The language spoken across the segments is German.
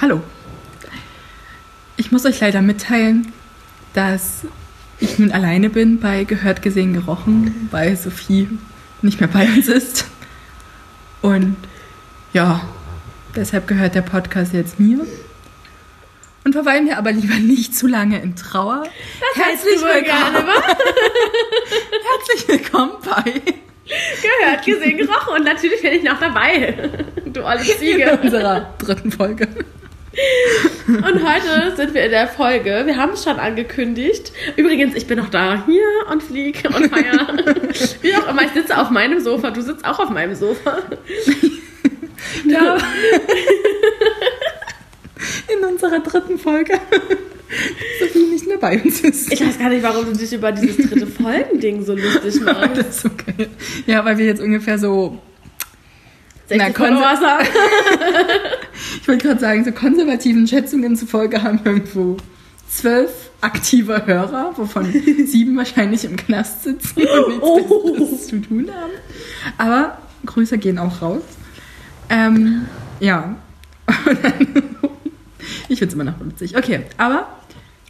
Hallo. Ich muss euch leider mitteilen, dass ich nun alleine bin bei Gehört, Gesehen, Gerochen, weil Sophie nicht mehr bei uns ist. Und ja, deshalb gehört der Podcast jetzt mir. Und verweilen wir aber lieber nicht zu lange in Trauer. Das herzlich willkommen. herzlich willkommen bei Gehört, gesehen, gerochen und natürlich bin ich noch dabei. Du olle Ziege. in unserer dritten Folge. Und heute sind wir in der Folge. Wir haben es schon angekündigt. Übrigens, ich bin noch da. Hier und flieg und feier. Wie auch immer, ich sitze auf meinem Sofa. Du sitzt auch auf meinem Sofa. Ja. In unserer dritten Folge. Sophie nicht mehr bei uns ist. Ich weiß gar nicht, warum du dich über dieses dritte Folgending so lustig machst. Das ist okay. Ja, weil wir jetzt ungefähr so 60 konse- Followers haben. Ich wollte gerade sagen, so konservativen Schätzungen zufolge haben wir irgendwo zwölf aktive Hörer, wovon sieben wahrscheinlich im Knast sitzen und nichts Oh. Zu tun haben. Aber Grüße gehen auch raus. Ähm, ja. Dann- ich finde es immer noch witzig. Okay, aber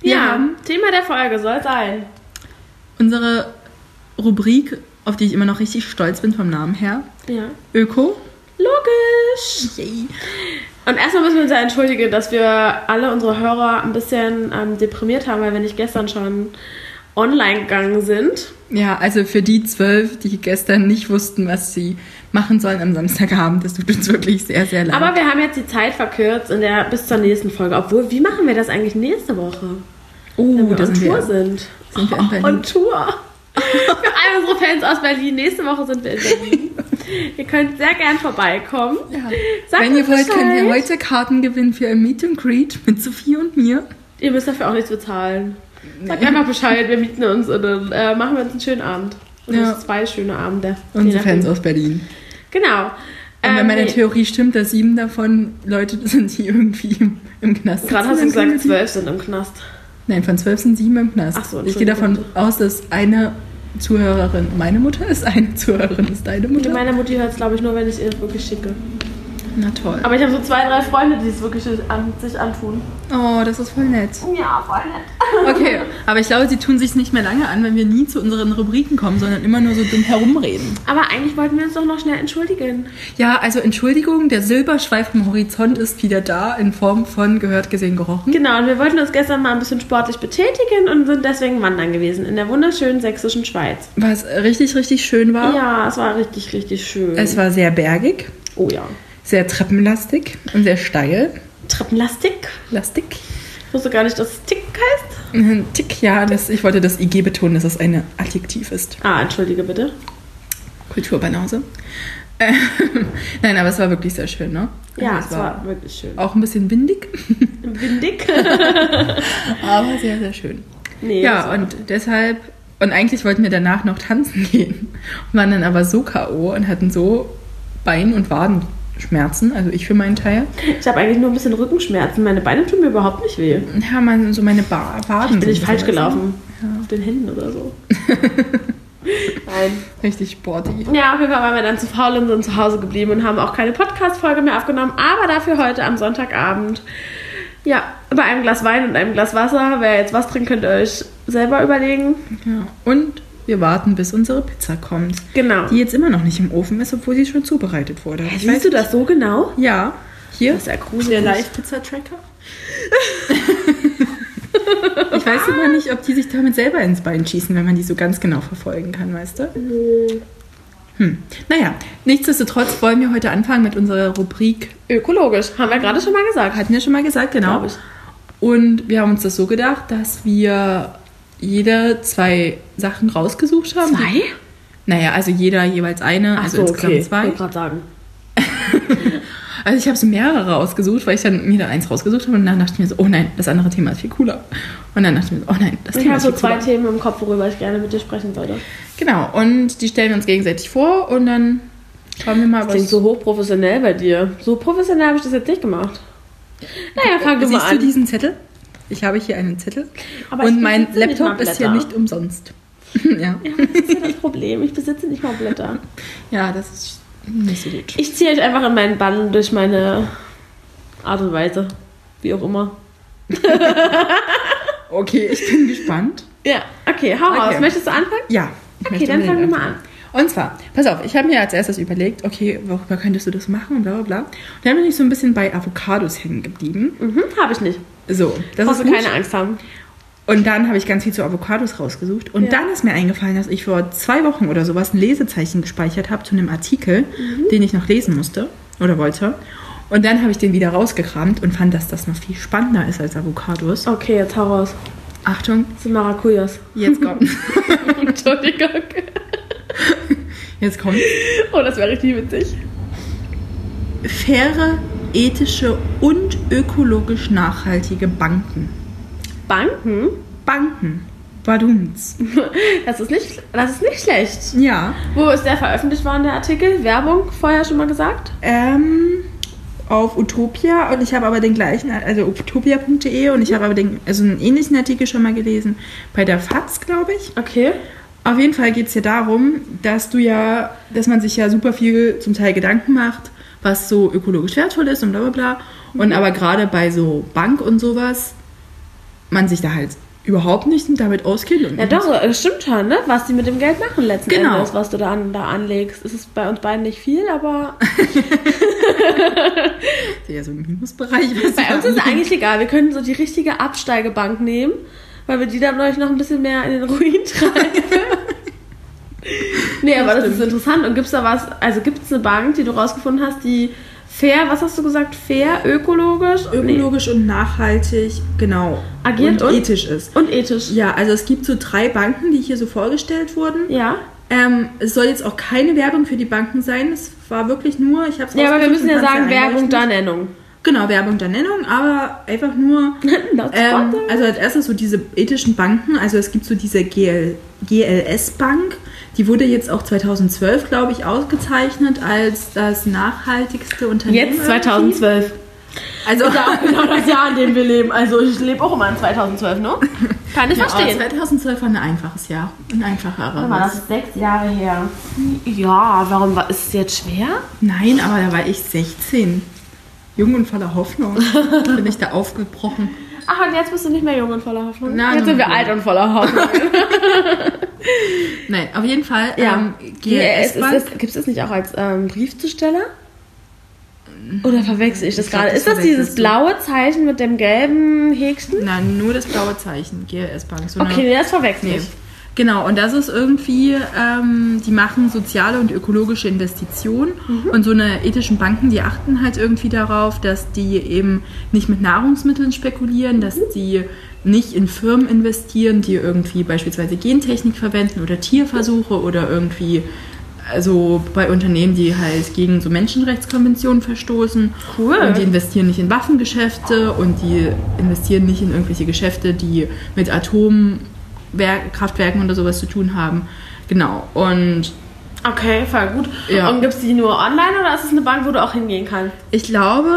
wir Ja, haben Thema der Folge soll sein. unsere Rubrik, auf die ich immer noch richtig stolz bin vom Namen her. Ja. Öko. Logisch. Yay. Und erstmal müssen wir uns ja entschuldigen, dass wir alle unsere Hörer ein bisschen ähm, deprimiert haben, weil wir nicht gestern schon online gegangen sind. Ja, also für die zwölf, die gestern nicht wussten, was sie machen sollen am Samstagabend, das tut uns wirklich sehr, sehr leid. Aber wir haben jetzt die Zeit verkürzt in der, bis zur nächsten Folge. Obwohl, wie machen wir das eigentlich nächste Woche? oh, Wenn wir da on sind Tour wir. sind. Sind wir in Berlin. On Tour. Für all unsere Fans aus Berlin. Nächste Woche sind wir in Berlin. ihr könnt sehr gern vorbeikommen. Ja. Wenn ihr wollt, können wir Bescheid. heute Karten gewinnen für ein Meet and Greet mit Sophie und mir. Ihr müsst dafür auch nichts bezahlen. Sagt Nee. einfach Bescheid, wir mieten uns und dann äh, machen wir uns einen schönen Abend. Und Ja. zwei schöne Abende. Unsere. Fans aus Berlin. Genau. Und wenn Ähm, meine nee, Theorie stimmt, dass sieben davon Leute sind, die irgendwie im, im Knast Gerade hast du gesagt, zwölf sind im Knast. Nein, von zwölf sind sieben im Knast. Ach so, ich gehe davon aus, dass eine Zuhörerin meine Mutter ist, eine Zuhörerin ist deine Mutter. Meine Mutti hört es, glaube ich, nur, wenn ich ihr wirklich schicke. Na toll. Aber ich habe so zwei, drei Freunde, die es wirklich an, sich antun. Oh, das ist voll nett. Ja, voll nett. Okay, aber ich glaube, sie tun sich nicht mehr lange an, wenn wir nie zu unseren Rubriken kommen, sondern immer nur so dumm herumreden. Aber eigentlich wollten wir uns doch noch schnell entschuldigen. Ja, also Entschuldigung, der Silberschweif am Horizont ist wieder da in Form von gehört, gesehen, gerochen. Genau, und wir wollten uns gestern mal ein bisschen sportlich betätigen und sind deswegen wandern gewesen in der wunderschönen sächsischen Schweiz. Was richtig, richtig schön war. Ja, es war richtig, richtig schön. Es war sehr bergig, oh ja. Sehr treppenlastig und sehr steil. Treppenlastik. Lastig. Ich wusste gar nicht, dass es Tick heißt. Ein Tick, ja, das, ich wollte das IG betonen, dass es ein Adjektiv ist. Ah, entschuldige bitte. Kulturbanause. Äh, Nein, aber es war wirklich sehr schön, ne? Ja, Also es war wirklich schön. auch ein bisschen windig, Windig. aber sehr, sehr schön. nee, es Ja, war- und deshalb, und eigentlich wollten wir danach noch tanzen gehen, waren dann aber so K.O. und hatten so Bein- und Wadenschmerzen, also ich für meinen Teil. ich habe eigentlich nur ein bisschen Rückenschmerzen. Meine Beine tun mir überhaupt nicht weh. Ja, man, so meine ba Waden. Bin ich falsch gelaufen? Auf den Händen oder so. Nein. Richtig sporty. Ja, auf jeden Fall waren wir dann zu faul und sind zu Hause geblieben und haben auch keine Podcast-Folge mehr aufgenommen, aber dafür heute am Sonntagabend. Ja, bei einem Glas Wein und einem Glas Wasser. Wer jetzt was trinkt, könnt ihr euch selber überlegen. Ja. Und wir warten, bis unsere Pizza kommt. Genau. Die jetzt immer noch nicht im Ofen ist, obwohl sie schon zubereitet wurde. Ich Siehst du das so genau? Ja, hier Das ist ja gruselig. der Live-Pizza-Tracker. ich weiß immer nicht, ob die sich damit selber ins Bein schießen, wenn man die so ganz genau verfolgen kann, weißt du? Hm. Naja, nichtsdestotrotz wollen wir heute anfangen mit unserer Rubrik. Ökologisch, haben wir gerade schon mal gesagt. Hatten wir schon mal gesagt, genau. Und wir haben uns das so gedacht, dass wir jeder zwei Sachen rausgesucht haben. Zwei? Naja, also jeder jeweils eine, Ach also so, insgesamt okay. zwei. Ich wollte gerade sagen. Also ich habe so mehrere rausgesucht, weil ich dann mir da eins rausgesucht habe und dann dachte ich mir so, oh nein, das andere Thema ist viel cooler. Und dann dachte ich mir so, oh nein, das Ich Thema habe ist so viel zwei cooler. Themen im Kopf, worüber ich gerne mit dir sprechen würde. Genau, und die stellen wir uns gegenseitig vor und dann schauen wir mal, Das was... klingt so hochprofessionell bei dir. So professionell habe ich das jetzt nicht gemacht. Naja, fang du mal Siehst du an. diesen Zettel? Ich habe hier einen Zettel Aber und mein Laptop ist hier nicht umsonst. ja. Ja, das ist ja das Problem. Ich besitze nicht mal Blätter. ja, das ist nicht so gut. Ich ziehe euch einfach in meinen Bann durch meine Art und Weise. Wie auch immer. Okay, ich bin gespannt. Ja, okay, hau Okay. raus. Möchtest du anfangen? Ja. Okay, dann fangen wir mal an. Und zwar, pass auf, ich habe mir als erstes überlegt, okay, worüber könntest du das machen und bla bla bla. Und dann bin ich so ein bisschen bei Avocados hängen geblieben. Mhm, habe ich nicht. So, das Brauchst ist du gut. keine Angst haben. Und dann habe ich ganz viel zu Avocados rausgesucht. Und Ja. dann ist mir eingefallen, dass ich vor zwei Wochen oder sowas ein Lesezeichen gespeichert habe zu einem Artikel, Mhm. den ich noch lesen musste oder wollte. Und dann habe ich den wieder rausgekramt und fand, dass das noch viel spannender ist als Avocados. Okay, jetzt hau raus. Achtung, Das sind Maracujas. jetzt kommt. Entschuldigung. Jetzt kommt. Oh, das wäre richtig witzig. Faire, ethische und ökologisch nachhaltige Banken. Banken? Banken. Badums. Das ist nicht, das ist nicht schlecht. Ja. Wo ist der veröffentlicht worden, der Artikel? Werbung, vorher schon mal gesagt? Ähm, auf Utopia und ich habe aber den gleichen, also utopia.de und ich habe aber den, also einen ähnlichen Artikel schon mal gelesen bei der FAZ, glaube ich. Okay. Auf jeden Fall geht es hier darum, dass du ja, dass man sich ja super viel zum Teil Gedanken macht, was so ökologisch wertvoll ist und bla bla bla. Und aber gerade bei so Bank und sowas, man sich da halt überhaupt nicht damit auskennt. Und Ja doch, es stimmt schon, ne? Was die mit dem Geld machen letzten Genau. Endes, was du da, an, da anlegst. Es ist bei uns beiden nicht viel, aber Das ist ja so ein Minusbereich. bei uns ist es eigentlich egal. Wir können so die richtige Absteigebank nehmen, weil wir die dann euch noch ein bisschen mehr in den Ruin treiben. Nee, aber das ist interessant. Und gibt's da was, also gibt es eine Bank, die du rausgefunden hast, die fair, was hast du gesagt, fair, ökologisch? ökologisch und nachhaltig, genau. Agiert und, und? ethisch ist. Nee. Und ethisch. Ja, also es gibt so drei Banken, die hier so vorgestellt wurden. Ja. Ähm, es soll jetzt auch keine Werbung für die Banken sein. Es war wirklich nur, ich habe es Ja, aber wir müssen ja sagen, Werbung der Nennung. Genau, Werbung der Nennung, aber einfach nur. Ähm, also als erstes so diese ethischen Banken. Also es gibt so diese GL, GLS Bank. Die wurde jetzt auch 2012, glaube ich, ausgezeichnet als das nachhaltigste Unternehmen. Jetzt 2012. Also Ist ja auch genau das Jahr, in dem wir leben. Also ich lebe auch immer in 2012, ne? Kann ich Ja, verstehen. 2012 war ein einfaches Jahr. Ein einfacherer. Mal, das ist sechs Jahre her. Ja, warum war, ist es jetzt schwer? Nein, aber da war ich 16. Jung und voller Hoffnung. Bin ich da aufgebrochen. Ach, und jetzt bist du nicht mehr jung und voller Hoffnung. Nein, jetzt sind wir alt und voller Hoffnung. Nein, auf jeden Fall. ja. Ähm, GLS, gibt es das nicht auch als ähm, Briefzusteller? Oder verwechsel ich das Ich glaub, gerade? das Ist das dieses blaue Zeichen mit dem gelben Häkchen? Nein, nur das blaue Zeichen. GLS Bank. So Okay, nee, das verwechsel Nee. Genau, und das ist irgendwie, ähm, die machen soziale und ökologische Investitionen Mhm. und so eine ethischen Banken, die achten halt irgendwie darauf, dass die eben nicht mit Nahrungsmitteln spekulieren, dass Mhm. die nicht in Firmen investieren, die irgendwie beispielsweise Gentechnik verwenden oder Tierversuche oder irgendwie also bei Unternehmen, die halt gegen so Menschenrechtskonventionen verstoßen. Cool. Und die investieren nicht in Waffengeschäfte und die investieren nicht in irgendwelche Geschäfte, die mit Atomkraftwerken oder sowas zu tun haben. Genau. Und Okay, voll gut. Ja. Und gibt es die nur online oder ist es eine Bank, wo du auch hingehen kannst? ich glaube.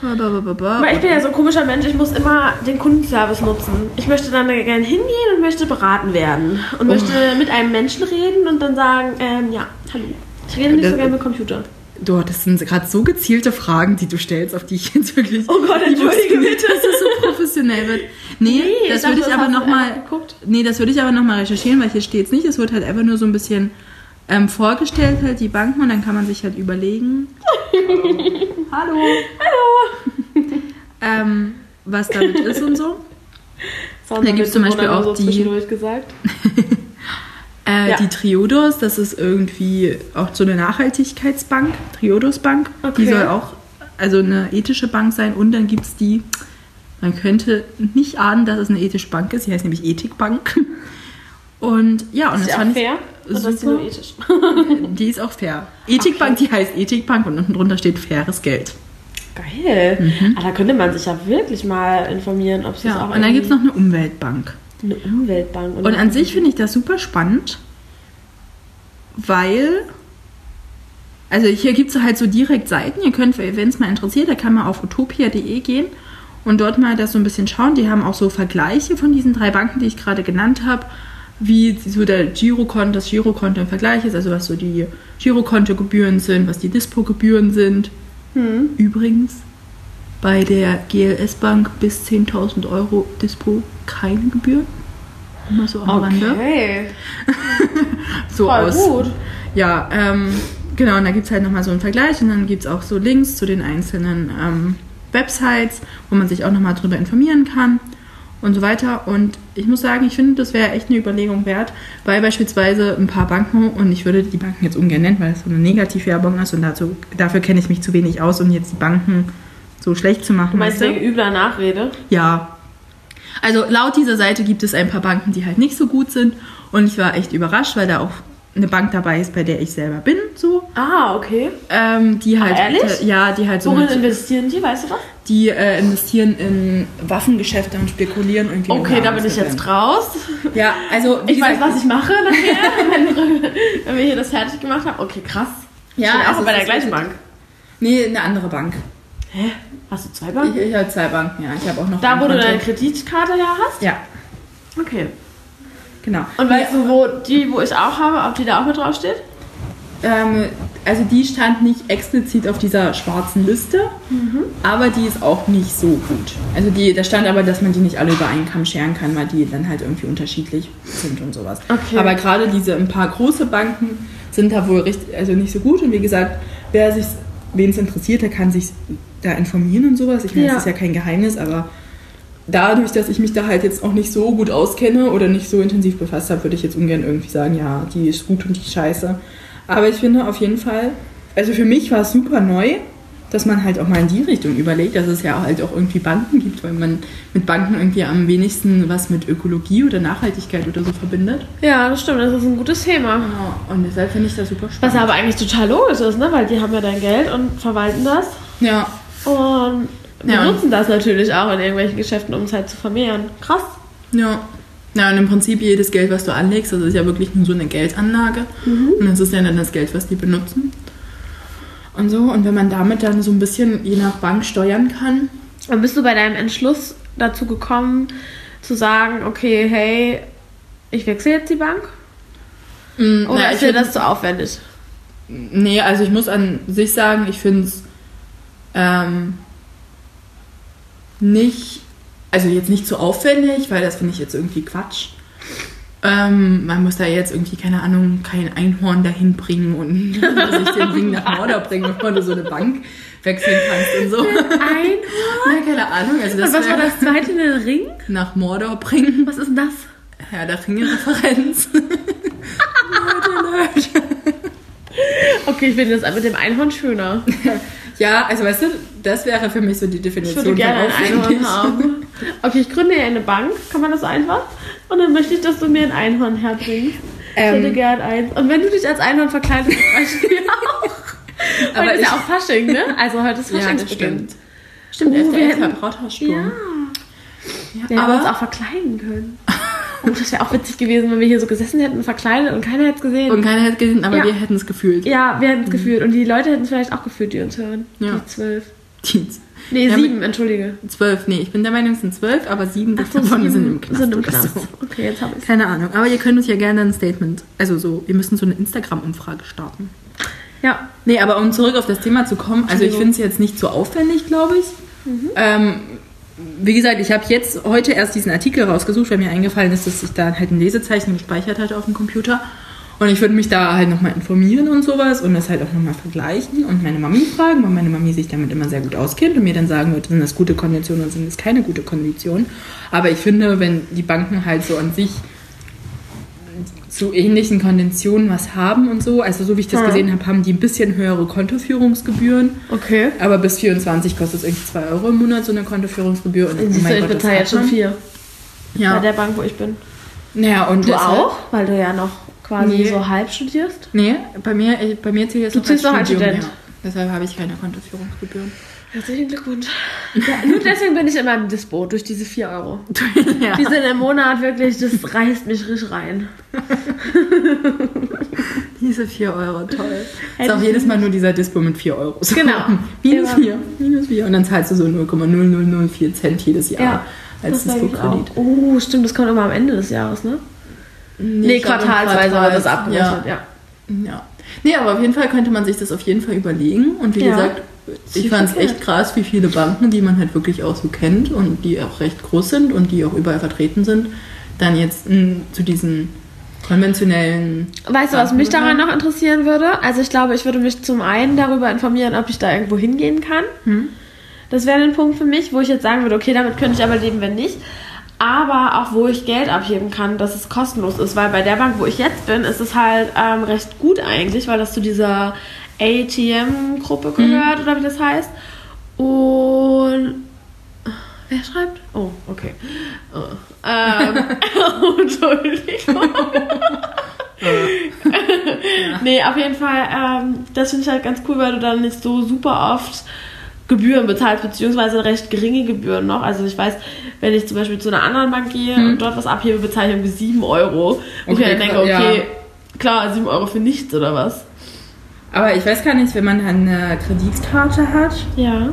Weil ich bin ja so ein komischer Mensch, ich muss immer den Kundenservice nutzen. Ich möchte dann gerne hingehen und möchte beraten werden. Und möchte mit einem Menschen reden und dann sagen, ähm, ja, hallo. Ich rede nicht so Das- gerne mit Computer. Du, das sind gerade so gezielte Fragen, die du stellst, auf die ich jetzt wirklich. Oh Gott, entschuldige nicht, dass das so professionell wird. Nee, Nee, das würde ich aber nochmal. Nee, das würde ich aber nochmal recherchieren, weil hier steht es nicht. Es wird halt einfach nur so ein bisschen ähm, vorgestellt, halt die Banken, und dann kann man sich halt überlegen. Hallo. Hallo. Ähm, was damit ist und so. Da gibt's zum Beispiel auch so die- gesagt. Äh, Ja. Die Triodos, das ist irgendwie auch so eine Nachhaltigkeitsbank, Triodos Bank. Okay. Die soll auch also eine ethische Bank sein. Und dann gibt es die, man könnte nicht ahnen, dass es eine ethische Bank ist. Sie heißt nämlich Ethikbank. Und ja, und Ist das die fand fair? Oder ist die nur ethisch? ich, die ist auch fair. Ethikbank, die heißt Ethikbank und unten drunter steht faires Geld. Geil. Ah, da könnte man sich ja wirklich mal informieren, ob es Mhm. Ja, auch und dann gibt es noch eine Umweltbank. Eine Umweltbank Und an sich finde ich das super spannend, weil, also hier gibt es halt so direkt Seiten, ihr könnt, wenn es mal interessiert, da kann man auf utopia.de gehen und dort mal das so ein bisschen schauen. Die haben auch so Vergleiche von diesen drei Banken, die ich gerade genannt habe, wie so der Girokonto, das Girokonto im Vergleich ist, also was so die Girokontogebühren sind, was die Dispo-Gebühren sind. Hm. Übrigens, bei der GLS Bank bis 10.000 Euro Dispo keine Gebühren. Immer so am Rande. Okay. So Voll aus. gut. Ja, ähm, genau, und da gibt es halt nochmal so einen Vergleich und dann gibt es auch so Links zu den einzelnen ähm, Websites, wo man sich auch nochmal drüber informieren kann und so weiter. Und ich muss sagen, ich finde, das wäre echt eine Überlegung wert, weil beispielsweise ein paar Banken, und ich würde die Banken jetzt ungern nennen, weil es so eine Negativwerbung ist und dazu, dafür kenne ich mich zu wenig aus, um jetzt die Banken so schlecht zu machen. Du meinst wegen übler Nachrede? Ja. Also laut dieser Seite gibt es ein paar Banken, die halt nicht so gut sind. Und ich war echt überrascht, weil da auch eine Bank dabei ist, bei der ich selber bin, so. Ah, okay. Ähm, die halt, ehrlich? äh, ja, die halt so, Worin investieren die, weißt du was? die äh, investieren in Waffengeschäfte und spekulieren irgendwie. Okay, da bin ich jetzt raus. Ja, also Ich weiß, gesagt, was ich mache nachher, wenn, wenn wir hier das fertig gemacht haben. Okay, krass. Ja, ich bin also auch bei der gleichen Bank. Nee, eine andere Bank. Hä? Hast du zwei Ich, Banken? ich habe zwei Banken, ja. Ich habe auch noch Da, wo du Konto. deine Kreditkarte her hast? Ja, Okay. genau. Und weißt du, wo die, wo ich auch habe, ob die da auch mit drauf steht? Ähm, also die stand nicht explizit auf dieser schwarzen Liste, Mhm. aber die ist auch nicht so gut. Also die, da stand aber, dass man die nicht alle über einen Kamm scheren kann, weil die dann halt irgendwie unterschiedlich sind und sowas. Okay. Aber gerade diese ein paar große Banken sind da wohl richtig, also nicht so gut. Und wie gesagt, wer sich, wen es interessiert, der kann sich da informieren und sowas. Ich meine, Ja. das ist ja kein Geheimnis, aber dadurch, dass ich mich da halt jetzt auch nicht so gut auskenne oder nicht so intensiv befasst habe, würde ich jetzt ungern irgendwie sagen, ja, die ist gut und die ist scheiße. Aber ich finde auf jeden Fall, also für mich war es super neu, dass man halt auch mal in die Richtung überlegt, dass es ja halt auch irgendwie Banken gibt, weil man mit Banken irgendwie am wenigsten was mit Ökologie oder Nachhaltigkeit oder so verbindet. Ja, das stimmt. Das ist ein gutes Thema. Ja, und deshalb finde ich das super Was spannend. aber eigentlich total logisch ist, ne? Weil die haben ja dein Geld und verwalten das Ja, und Ja, benutzen das natürlich auch in irgendwelchen Geschäften, um es halt zu vermehren. Krass. ja. Ja, und im Prinzip jedes Geld, was du anlegst, das ist ja wirklich nur so eine Geldanlage. Und das ist ja dann das Geld, was die benutzen. Und so, und wenn man damit dann so ein bisschen je nach Bank steuern kann, Und bist du bei deinem Entschluss dazu gekommen, zu sagen, okay, hey, ich wechsle jetzt die Bank? mh, Oder na, ist dir das zu aufwendig? Nee, also ich muss an sich sagen, ich finde es ähm, nicht, also jetzt nicht so aufwendig, weil das finde ich jetzt irgendwie Quatsch. Ähm, man muss da jetzt irgendwie, keine Ahnung, kein Einhorn dahin bringen und sich den Ring nach Mordor bringen, bevor du so eine Bank wechseln kannst und so. Ein. Na, keine Ahnung, also das Und was war das zweite, den Ring? nach Mordor bringen. Was ist das? Ja, der Ringe-Referenz. Okay, ich finde das mit dem Einhorn schöner. Ja, also weißt du, das wäre für mich so die Ich Definition würde gerne ein Einhorn haben. Okay, ich gründe ja eine Bank, kann man das einfach? Und dann möchte ich, dass du mir ein Einhorn herbringst. ich Ähm. hätte gern eins. Und wenn du dich als Einhorn verkleidest, reicht mir auch. Aber heute ist ich- ja auch Fasching, ne? Also heute ist Ja, das Faschingsbeginn. stimmt. Stimmt, Oh, wir hätten- Brauthaarssturm. Ja. Ja, Wir hätten uns aber auch verkleiden können. Oh, das wäre auch witzig gewesen, wenn wir hier so gesessen hätten, verkleidet und keiner hätte es gesehen. und keiner hätte gesehen, aber Ja. wir hätten es gefühlt. ja, wir hätten es gefühlt. Und die Leute hätten es vielleicht auch gefühlt, die uns hören. Ja. Die zwölf. Die Nee, Ja, sieben, entschuldige. zwölf, nee, ich bin der Meinung, es sind zwölf, aber sieben Ach so, davon sieben sind im Knast. Sind im Knast. So. Okay, jetzt habe ich Keine Ahnung, aber ihr könnt uns ja gerne ein Statement, also so, wir müssen so eine Instagram-Umfrage starten. Ja, Nee, aber um zurück auf das Thema zu kommen, also ich finde es jetzt nicht so aufwendig, glaube ich. Ähm, wie gesagt, ich habe jetzt heute erst diesen Artikel rausgesucht, weil mir eingefallen ist, dass ich da halt ein Lesezeichen gespeichert hatte auf dem Computer. Und ich würde mich da halt nochmal informieren und sowas und das halt auch nochmal vergleichen und meine Mami fragen, weil meine Mami sich damit immer sehr gut auskennt und mir dann sagen wird, sind das gute Konditionen oder sind das keine gute Konditionen. Aber ich finde, wenn die Banken halt so an sich zu ähnlichen Konditionen was haben und so, also so wie ich das Hm. gesehen habe, haben die ein bisschen höhere Kontoführungsgebühren. okay. Aber bis 24 kostet es irgendwie 2 Euro im Monat so eine Kontoführungsgebühr. Und Siehst du, ich das bezahle jetzt schon man. vier bei Ja. der Bank, wo ich bin. Naja, und Du deshalb- auch? Weil du ja noch quasi Nee. so halb studierst. Nee, bei mir, bei mir zählt jetzt Du noch zählst noch als Studium, Student. Ja. Deshalb habe ich keine Kontoführungsgebühren. Herzlichen Glückwunsch. Ja, nur deswegen bin ich immer im Dispo, durch diese 4 Euro. ja. Die sind im Monat wirklich, das reißt mich richtig rein. Diese 4 Euro, toll. Hätte ist auch jedes Mal nur dieser Dispo mit 4 Euro. So. Genau. Minus Immer. 4, minus 4. Und dann zahlst du so 0,0004 Cent jedes Jahr Ja, als Dispo-Kredit. Oh, stimmt, das kommt immer am Ende des Jahres, ne? Nee, im quartalsweise wird das abgerechnet, ja. Ja. ja. Nee, aber auf jeden Fall könnte man sich das auf jeden Fall überlegen. Und wie Ja. gesagt, ich fand es echt krass, wie viele Banken, die man halt wirklich auch so kennt und die auch recht groß sind und die auch überall vertreten sind, dann jetzt mh, zu diesen konventionellen. Weißt du, was mich daran noch interessieren würde? Also ich glaube, ich würde mich zum einen darüber informieren, ob ich da irgendwo hingehen kann. Hm? Das wäre ein Punkt für mich, wo ich jetzt sagen würde, okay, damit könnte ich aber leben, wenn nicht. Aber auch wo ich Geld abheben kann, dass es kostenlos ist. Weil bei der Bank, wo ich jetzt bin, ist es halt ähm, recht gut eigentlich, weil das zu dieser ATM-Gruppe gehört oder wie das heißt. Und wer schreibt? Oh, okay. Oh. Ähm, Entschuldigung. nee, auf jeden Fall, ähm, das finde ich halt ganz cool, weil du dann nicht so super oft Gebühren bezahlst, beziehungsweise recht geringe Gebühren noch. Also ich weiß, wenn ich zum Beispiel zu einer anderen Bank gehe und dort was abhebe, bezahle ich irgendwie 7 Euro. Und ich Okay, dann denke, okay, ja. klar, 7 Euro für nichts oder was? Aber ich weiß gar nicht, wenn man eine Kreditkarte hat, Ja.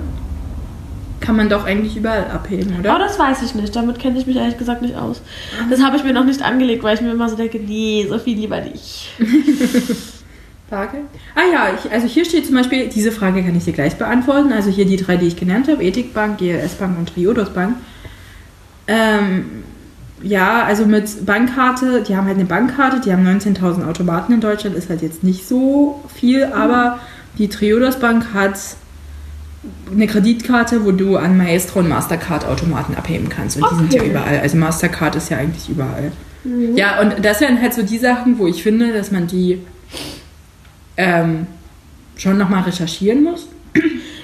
kann man doch eigentlich überall abheben, oder? Aber das weiß ich nicht. Damit kenne ich mich ehrlich gesagt nicht aus. Das habe ich mir noch nicht angelegt, weil ich mir immer so denke, nee, so viel lieber nicht. Frage? Ah ja, ich, also hier steht zum Beispiel, diese Frage kann ich dir gleich beantworten. Also hier die drei, die ich genannt habe, Ethikbank, GLS Bank und Triodos Bank. Ähm, ja, also mit Bankkarte, die haben halt eine Bankkarte, die haben 19.000 Automaten in Deutschland, ist halt jetzt nicht so viel, aber die Triodos Bank hat eine Kreditkarte, wo du an Maestro und Mastercard Automaten abheben kannst. Und die sind ja Okay. überall. Also Mastercard ist ja eigentlich überall. Ja, und das wären halt so die Sachen, wo ich finde, dass man die ähm, schon nochmal recherchieren muss.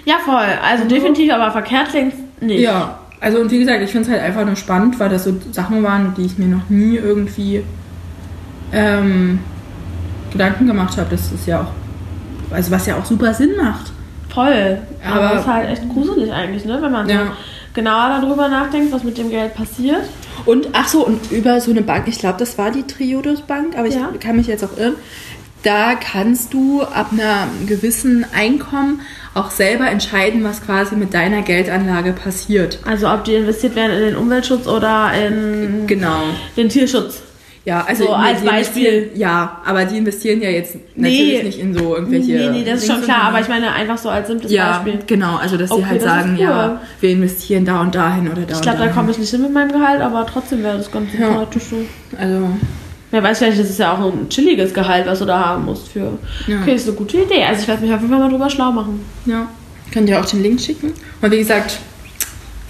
Ja, voll. Also definitiv, aber verkehrt klingt nicht. Ja, also und wie gesagt, ich finde es halt einfach nur spannend, weil das so Sachen waren, die ich mir noch nie irgendwie ähm, Gedanken gemacht habe. Das ist ja auch, also was ja auch super Sinn macht. Voll. Aber Aber- es ist halt echt gruselig eigentlich, ne? Wenn man so Ja. genauer darüber nachdenkt, was mit dem Geld passiert. Und ach so, und über so eine Bank, ich glaube, das war die Triodos Bank, aber ich Ja. kann mich jetzt auch irren. Da kannst du ab einem gewissen Einkommen auch selber entscheiden, was quasi mit deiner Geldanlage passiert. Also ob die investiert werden in den Umweltschutz oder in Genau. den Tierschutz. Ja, also So, die- als die Beispiel. Ja, aber die investieren ja jetzt natürlich nicht in so irgendwelche. Nee, nee, das ist schon klar, aber ich meine einfach so als simples ja, Beispiel. genau, also dass Okay, sie halt das sagen, cool. ja, wir investieren da und dahin oder da Ich glaube, da komme ich nicht hin mit meinem Gehalt, aber trotzdem wäre das ganz Ja. sympathisch so. Also, Wer weiß, vielleicht ist es ja auch ein chilliges Gehalt, was du da haben musst für. Ja. Okay, ist eine gute Idee. Also ich werde mich auf jeden Fall mal drüber schlau machen. ja. Könnt ihr auch den Link schicken. Und wie gesagt,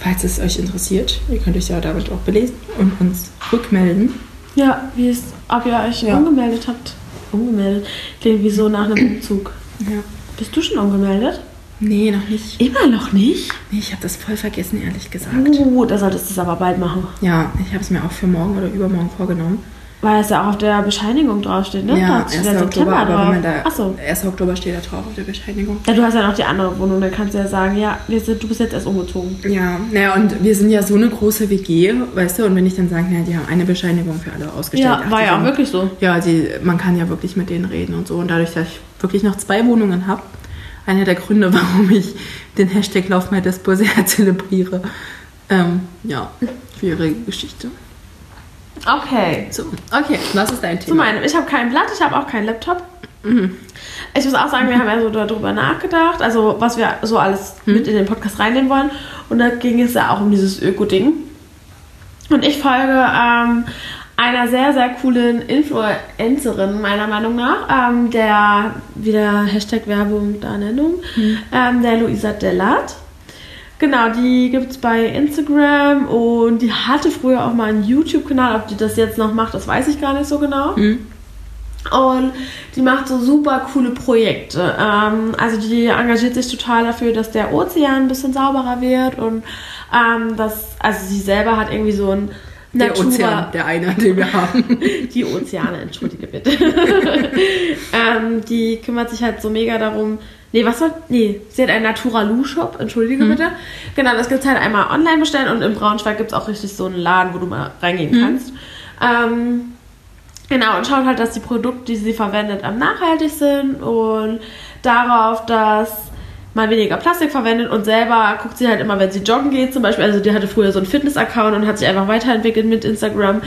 falls es euch interessiert, ihr könnt euch ja damit auch belesen und uns rückmelden. Ja, wie es, ob ihr euch Ja. umgemeldet habt. Umgemeldet. Klingt wie so nach einem Umzug. Ja. Bist du schon umgemeldet? Nee, noch nicht. Immer noch nicht? Nee, ich habe das voll vergessen, ehrlich gesagt. Uh, da solltest du es aber bald machen. Ja, ich habe es mir auch für morgen oder übermorgen vorgenommen. Weil es ja auch auf der Bescheinigung draufsteht, ne? Ja, Da steht 1. der Oktober, aber wenn man da, Achso. 1. Oktober steht da drauf auf der Bescheinigung. Ja, du hast ja noch die andere Wohnung, da kannst du ja sagen, ja, wir sind, du bist jetzt erst umgezogen. Ja, naja, und wir sind ja so eine große WG, weißt du, und wenn ich dann sage, naja, die haben eine Bescheinigung für alle ausgestellt. Ja, war ja auch wirklich so. Ja, die, man kann ja wirklich mit denen reden und so. Und dadurch, dass ich wirklich noch zwei Wohnungen habe, einer der Gründe, warum ich den Hashtag Lauf My Despo sehr zelebriere. Ähm, ja, für ihre Geschichte. Okay. So, okay, was ist dein Zu Thema? meinem, ich habe kein Blatt, ich habe auch keinen Laptop. Ich muss auch sagen, wir haben ja so darüber nachgedacht, also was wir so alles mit in den Podcast reinnehmen wollen. Und da ging es ja auch um dieses Öko-Ding. Und ich folge ähm, einer sehr, sehr coolen Influencerin, meiner Meinung nach, ähm, der, wieder Hashtag Werbung da Nennung, ähm, der Luisa Dellert. Genau, die gibt es bei Instagram und die hatte früher auch mal einen YouTube-Kanal. Ob die das jetzt noch macht, das weiß ich gar nicht so genau. Hm? Und die macht so super coole Projekte. Ähm, also die engagiert sich total dafür, dass der Ozean ein bisschen sauberer wird und ähm, dass, also sie selber hat irgendwie so ein Der Natura- Ozean, der eine, den wir haben. die Ozeane, entschuldige bitte. ähm, die kümmert sich halt so mega darum. Nee, was war. Nee, sie hat einen Naturalu-Shop, entschuldige bitte. Genau, das gibt's halt einmal online bestellen und in Braunschweig gibt's auch richtig so einen Laden, wo du mal reingehen kannst. Ähm, genau, und schaut halt, dass die Produkte, die sie verwendet, am nachhaltig sind und darauf, dass man weniger Plastik verwendet und selber guckt sie halt immer, wenn sie joggen geht zum Beispiel. Also die hatte früher so einen Fitness-Account und hat sich einfach weiterentwickelt mit Instagram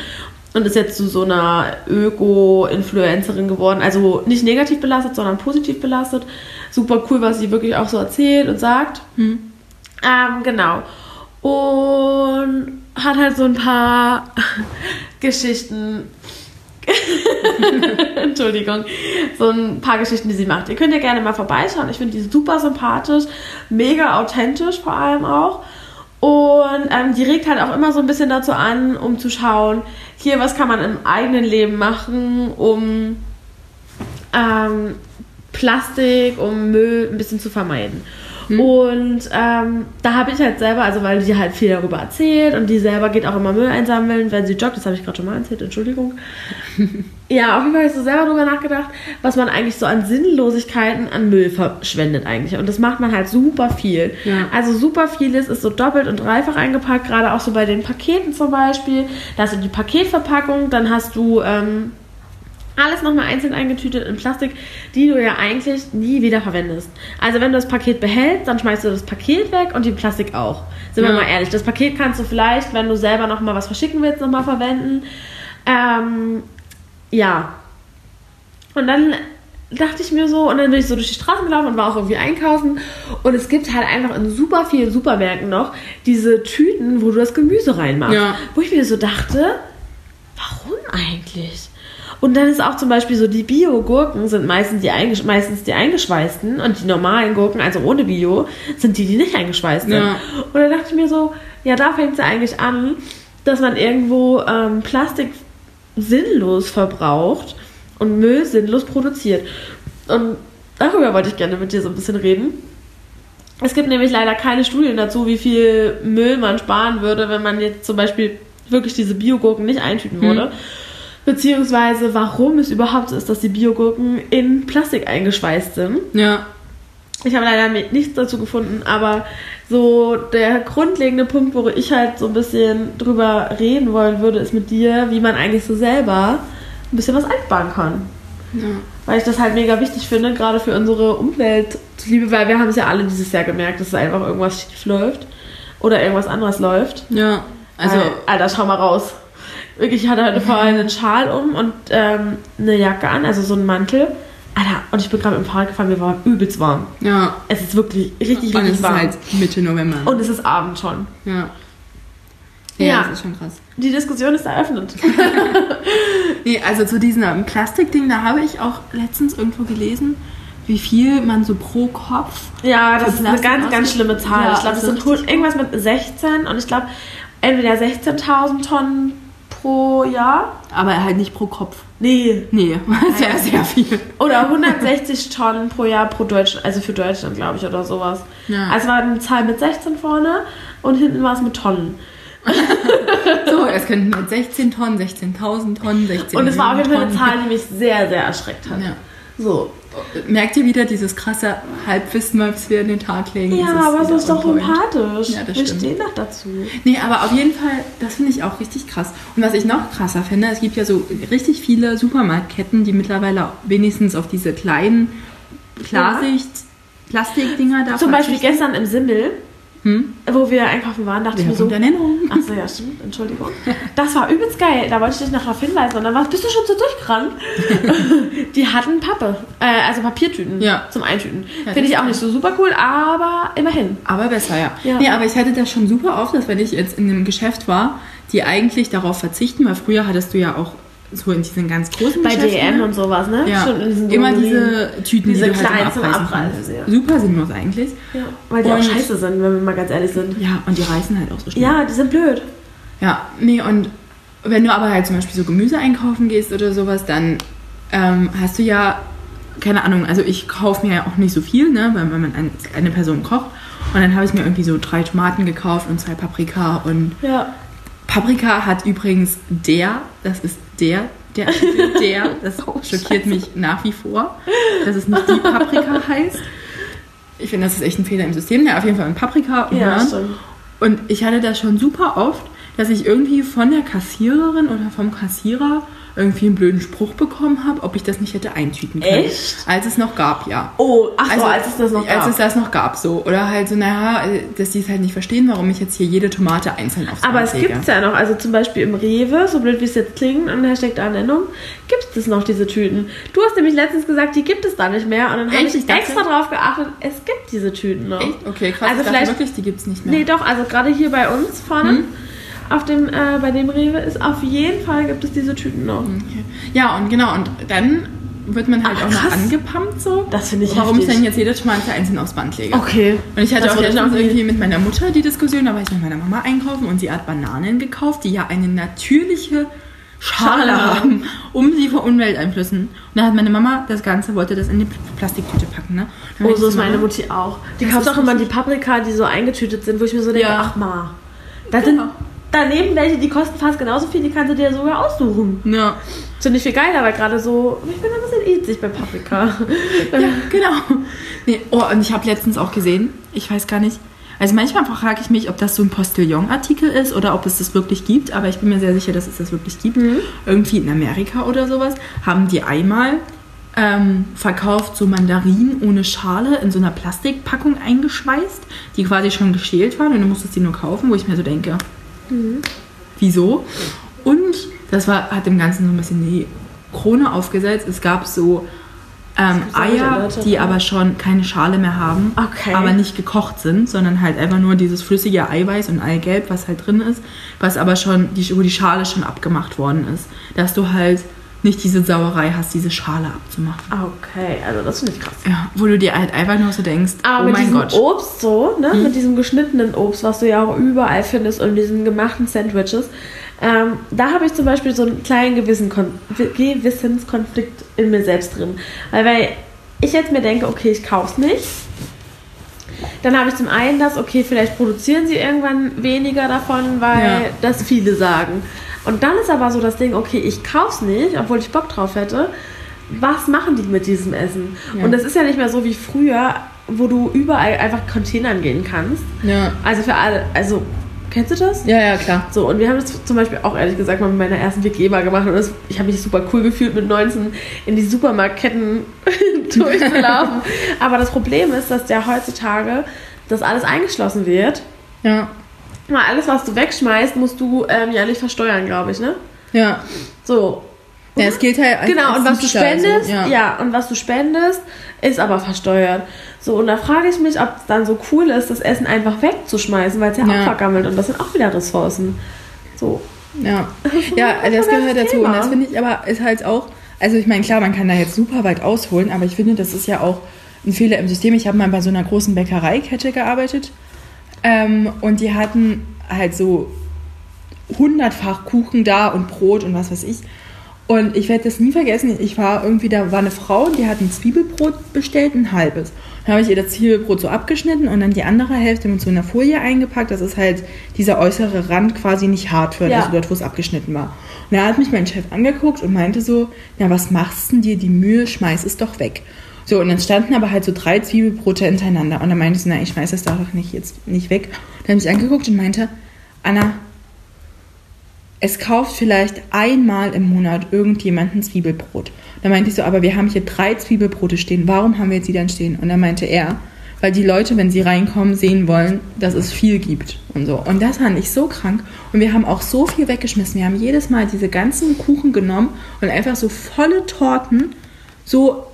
und ist jetzt zu so einer Öko-Influencerin geworden. Also nicht negativ belastet, sondern positiv belastet. Super cool, was sie wirklich auch so erzählt und sagt. Hm. Ähm, genau. Und hat halt so ein paar Geschichten. Entschuldigung. So ein paar Geschichten, die sie macht. Ihr könnt ja gerne mal vorbeischauen. Ich finde die super sympathisch, mega authentisch vor allem auch. Und ähm, die regt halt auch immer so ein bisschen dazu an, um zu schauen, hier, was kann man im eigenen Leben machen, um ähm, Plastik, um Müll ein bisschen zu vermeiden. Hm. Und ähm, da habe ich halt selber, also weil die halt viel darüber erzählt und die selber geht auch immer Müll einsammeln, wenn sie joggt, das habe ich gerade schon mal erzählt, Entschuldigung. ja, auf jeden Fall habe ich so selber darüber nachgedacht, was man eigentlich so an Sinnlosigkeiten an Müll verschwendet eigentlich. Und das macht man halt super viel. Ja. Also super vieles ist so doppelt und dreifach eingepackt, gerade auch so bei den Paketen zum Beispiel. Da hast du die Paketverpackung, dann hast du ähm, alles nochmal einzeln eingetütet in Plastik, die du ja eigentlich nie wieder verwendest. Also wenn du das Paket behältst, dann schmeißt du das Paket weg und die Plastik auch. Sind wir Ja. mal ehrlich. Das Paket kannst du vielleicht, wenn du selber nochmal was verschicken willst, nochmal verwenden. Ähm, ja. Und dann dachte ich mir so, und dann bin ich so durch die Straßen gelaufen und war auch irgendwie einkaufen. Und es gibt halt einfach in super vielen Supermärkten noch diese Tüten, wo du das Gemüse reinmachst. Ja. Wo ich mir so dachte, warum eigentlich? Und dann ist auch zum Beispiel so, die Bio-Gurken sind meistens die, meistens die eingeschweißten und die normalen Gurken, also ohne Bio, sind die, die nicht eingeschweißt sind. Ja. Und dann dachte ich mir so, ja, da fängt es ja eigentlich an, dass man irgendwo ähm, Plastik sinnlos verbraucht und Müll sinnlos produziert. Und darüber wollte ich gerne mit dir so ein bisschen reden. Es gibt nämlich leider keine Studien dazu, wie viel Müll man sparen würde, wenn man jetzt zum Beispiel wirklich diese Biogurken nicht eintüten würde. Beziehungsweise warum es überhaupt so ist, dass die Biogurken in Plastik eingeschweißt sind. Ja. Ich habe leider nichts dazu gefunden, aber so der grundlegende Punkt, wo ich halt so ein bisschen drüber reden wollen würde, ist mit dir, wie man eigentlich so selber ein bisschen was einsparen kann. Ja. Weil ich das halt mega wichtig finde, gerade für unsere Umwelt zuliebe, weil wir haben es ja alle dieses Jahr gemerkt, dass es einfach irgendwas schief läuft oder irgendwas anderes läuft. Ja. Also, Alter, schau mal raus. Wirklich, ich hatte heute vorhin einen Schal um und ähm, eine Jacke an, also so einen Mantel. Alter, und ich bin gerade im Fahrrad gefahren, mir war übelst warm. ja. Es ist wirklich richtig, Und es richtig ist warm. halt Mitte November. Und es ist Abend schon. ja. Ja, Ja. das ist schon krass. Die Diskussion ist eröffnet. Nee, also zu diesem Plastikding, da habe ich auch letztens irgendwo gelesen, wie viel man so pro Kopf. Ja, das ist eine ganz, ganz schlimme Zahl. Ja, ich glaube, das sind richtig irgendwas mit 16 und ich glaube, entweder 16.000 Tonnen pro Jahr. Aber halt nicht pro Kopf. Nee. Nee, sehr, sehr viel. Oder 160 Tonnen pro Jahr pro Deutschland, also für Deutschland, glaube ich, oder sowas. Ja. Also war eine Zahl mit 16 vorne und hinten war es mit Tonnen. So, es könnten mit 16 Tonnen, 16.000 Tonnen, 16 Und es war auf jeden Fall eine Zahl, die mich sehr, sehr erschreckt hat. Ja. So. Merkt ihr wieder dieses krasse Halbwissen, was wir in den Tag legen? Ja, aber es ist doch sympathisch. Ja, das Wir stimmt. stehen doch dazu. Nee, aber auf jeden Fall, das finde ich auch richtig krass. Und was ich noch krasser finde, es gibt ja so richtig viele Supermarktketten, die mittlerweile wenigstens auf diese kleinen Klarsicht Plastikdinger da Zum Beispiel gestern im Simmel, Hm? wo wir einkaufen waren, dachte ich Ja, mir so, Ernennung. Achso, ja, stimmt. Entschuldigung. Das war übelst geil. Da wollte ich dich noch darauf hinweisen. Und dann war, bist du schon so durchgerannt? Die hatten Pappe. Äh, also Papiertüten Ja. zum Eintüten. Ja, Finde ich auch nicht so super cool, aber immerhin. Aber besser, ja. Ja. Nee, aber ich hatte das schon super oft, dass wenn ich jetzt in einem Geschäft war, die eigentlich darauf verzichten, weil früher hattest du ja auch so in diesen ganz großen Bei. DM ne? und sowas, ne? ja, Schon immer diese Tüten, Diese die du halt kleinen immer zum abreißen ja. Super sinnlos eigentlich. Ja, weil die auch Und- scheiße sind, wenn wir mal ganz ehrlich sind. Ja, und die reißen halt auch so schnell. Ja, die sind blöd. Ja, nee, und wenn du aber halt zum Beispiel so Gemüse einkaufen gehst oder sowas, dann ähm, hast du ja, keine Ahnung, also ich kaufe mir ja auch nicht so viel, ne, weil wenn man ein, eine Person kocht. Und dann habe ich mir irgendwie so drei Tomaten gekauft und zwei Paprika. Und Ja. Paprika hat übrigens der, das ist der, der, der, das Oh, schockiert mich nach wie vor, dass es nicht die Paprika heißt. Ich finde, das ist echt ein Fehler im System. Ja, auf jeden Fall ein Paprika. Und Ja, stimmt. Und ich hatte das schon super oft, dass ich irgendwie von der Kassiererin oder vom Kassierer irgendwie einen blöden Spruch bekommen habe, ob ich das nicht hätte eintüten können. Echt? Als es noch gab, ja. Oh, ach so, als es das noch Als gab. es das noch gab, so. Oder halt so, naja, dass die es halt nicht verstehen, warum ich jetzt hier jede Tomate einzeln aufs Aber es lege. gibt's ja noch, also zum Beispiel im Rewe, so blöd wie es jetzt klingt, und Hashtag der Nennung, gibt es noch diese Tüten. Du hast nämlich letztens gesagt, die gibt es da nicht mehr, und dann habe ich Ich extra drauf geachtet, es gibt diese Tüten noch. Echt? Okay, krass. Also vielleicht- wirklich, die gibt's nicht mehr. Nee, doch, also gerade hier bei uns vorne, Hm? Auf dem, äh, bei dem Rewe ist auf jeden Fall gibt es diese Tüten noch. Okay. Ja, und genau, und dann wird man halt Ah, auch noch angepumpt so. Das finde ich Warum ich heftig. dann jetzt jede Tomate einzeln aufs Band lege. Okay. Und ich hatte Das auch letztens noch- irgendwie mit meiner Mutter die Diskussion, da war ich mit meiner Mama einkaufen und sie hat Bananen gekauft, die ja eine natürliche Schale Schale haben, um sie vor Umwelteinflüssen. Und dann hat meine Mama das Ganze, wollte das in die Plastiktüte packen. Ne? Dann Oh, so ich ist meine Mutti auch. Die kauft auch immer die Paprika, die so eingetütet sind, wo ich mir so denke, Ja. ach ma. Da Genau. sind daneben welche, die kosten fast genauso viel, die kannst du dir sogar aussuchen. Ja. Finde ich viel geiler, weil gerade so, ich bin ein bisschen ätzig bei Paprika. Ja, genau. Nee, oh, und ich habe letztens auch gesehen, ich weiß gar nicht, also manchmal frage ich mich, ob das so ein Postillon-Artikel ist oder ob es das wirklich gibt, aber ich bin mir sehr sicher, dass es das wirklich gibt. Irgendwie in Amerika oder sowas haben die einmal ähm, verkauft so Mandarinen ohne Schale in so einer Plastikpackung eingeschweißt, die quasi schon geschält waren und du musstest die nur kaufen, wo ich mir so denke, wieso? Und das war, hat dem Ganzen so ein bisschen die Krone aufgesetzt. Es gab so ähm, Eier, die ja. aber schon keine Schale mehr haben, Okay. aber nicht gekocht sind, sondern halt einfach nur dieses flüssige Eiweiß und Eigelb, was halt drin ist, was aber schon, die, wo die Schale schon abgemacht worden ist. Dass du halt nicht diese Sauerei hast, diese Schale abzumachen. Okay, also das finde ich krass. Ja, wo du dir halt einfach nur so denkst, Aber oh mit mein diesem Gott. Hm? Obst so, ne? Mit diesem geschnittenen Obst, was du ja auch überall findest und diesen gemachten Sandwiches. Ähm, da habe ich zum Beispiel so einen kleinen Gewissen Gewissenskonflikt in mir selbst drin. Weil, weil ich jetzt mir denke, okay, ich kauf's nicht. Dann habe ich zum einen das, okay, vielleicht produzieren sie irgendwann weniger davon, weil Ja. das viele sagen. Und dann ist aber so das Ding, okay, ich kauf's nicht, obwohl ich Bock drauf hätte. Was machen die mit diesem Essen? Ja. Und das ist ja nicht mehr so wie früher, wo du überall einfach Containern gehen kannst. Ja. Also für alle, also kennst du das? ja, ja, klar. So, und wir haben das zum Beispiel auch ehrlich gesagt mal mit meiner ersten WG mal gemacht und das, ich habe mich super cool gefühlt, mit 19 in die Supermarktketten durchzulaufen. Aber das Problem ist, dass ja heutzutage das alles eingeschlossen wird. Ja. Mal alles, was du wegschmeißt, musst du ähm, jährlich versteuern, glaube ich, ne? Ja. So. Ja, es gilt halt als Genau, als und was du Diebstahl, also, spendest, ja. ja. und was du spendest, ist aber versteuert. So, und da frage ich mich, ob es dann so cool ist, das Essen einfach wegzuschmeißen, weil es ja, Ja. auch vergammelt und das sind auch wieder Ressourcen. So. Ja, ja ein das gehört dazu. Thema. Und das finde ich aber ist halt auch, also ich meine, klar, man kann da jetzt super weit ausholen, aber ich finde, das ist ja auch ein Fehler im System. Ich habe mal bei so einer großen Bäckereikette gearbeitet ähm, und die hatten halt so hundertfach Kuchen da und Brot und was weiß ich. Und ich werde das nie vergessen. Ich war irgendwie, da war eine Frau, die hat ein Zwiebelbrot bestellt, ein halbes. Dann habe ich ihr das Zwiebelbrot so abgeschnitten und dann die andere Hälfte mit so einer Folie eingepackt, dass es halt dieser äußere Rand quasi nicht hart wird, Ja. also dort, wo es abgeschnitten war. Und da hat mich mein Chef angeguckt und meinte so, na, was machst denn dir die Mühe, schmeiß es doch weg. So, und dann standen aber halt so drei Zwiebelbrote hintereinander. Und dann meinte sie, na, ich schmeiß das doch nicht jetzt nicht weg. Und dann habe ich angeguckt und meinte, Anna, es kauft vielleicht einmal im Monat irgendjemand ein Zwiebelbrot. Da meinte ich so, aber wir haben hier drei Zwiebelbrote stehen. Warum haben wir jetzt die dann stehen? Und dann meinte er, weil die Leute, wenn sie reinkommen, sehen wollen, dass es viel gibt und so. Und das fand ich so krank. Und wir haben auch so viel weggeschmissen. Wir haben jedes Mal diese ganzen Kuchen genommen und einfach so volle Torten so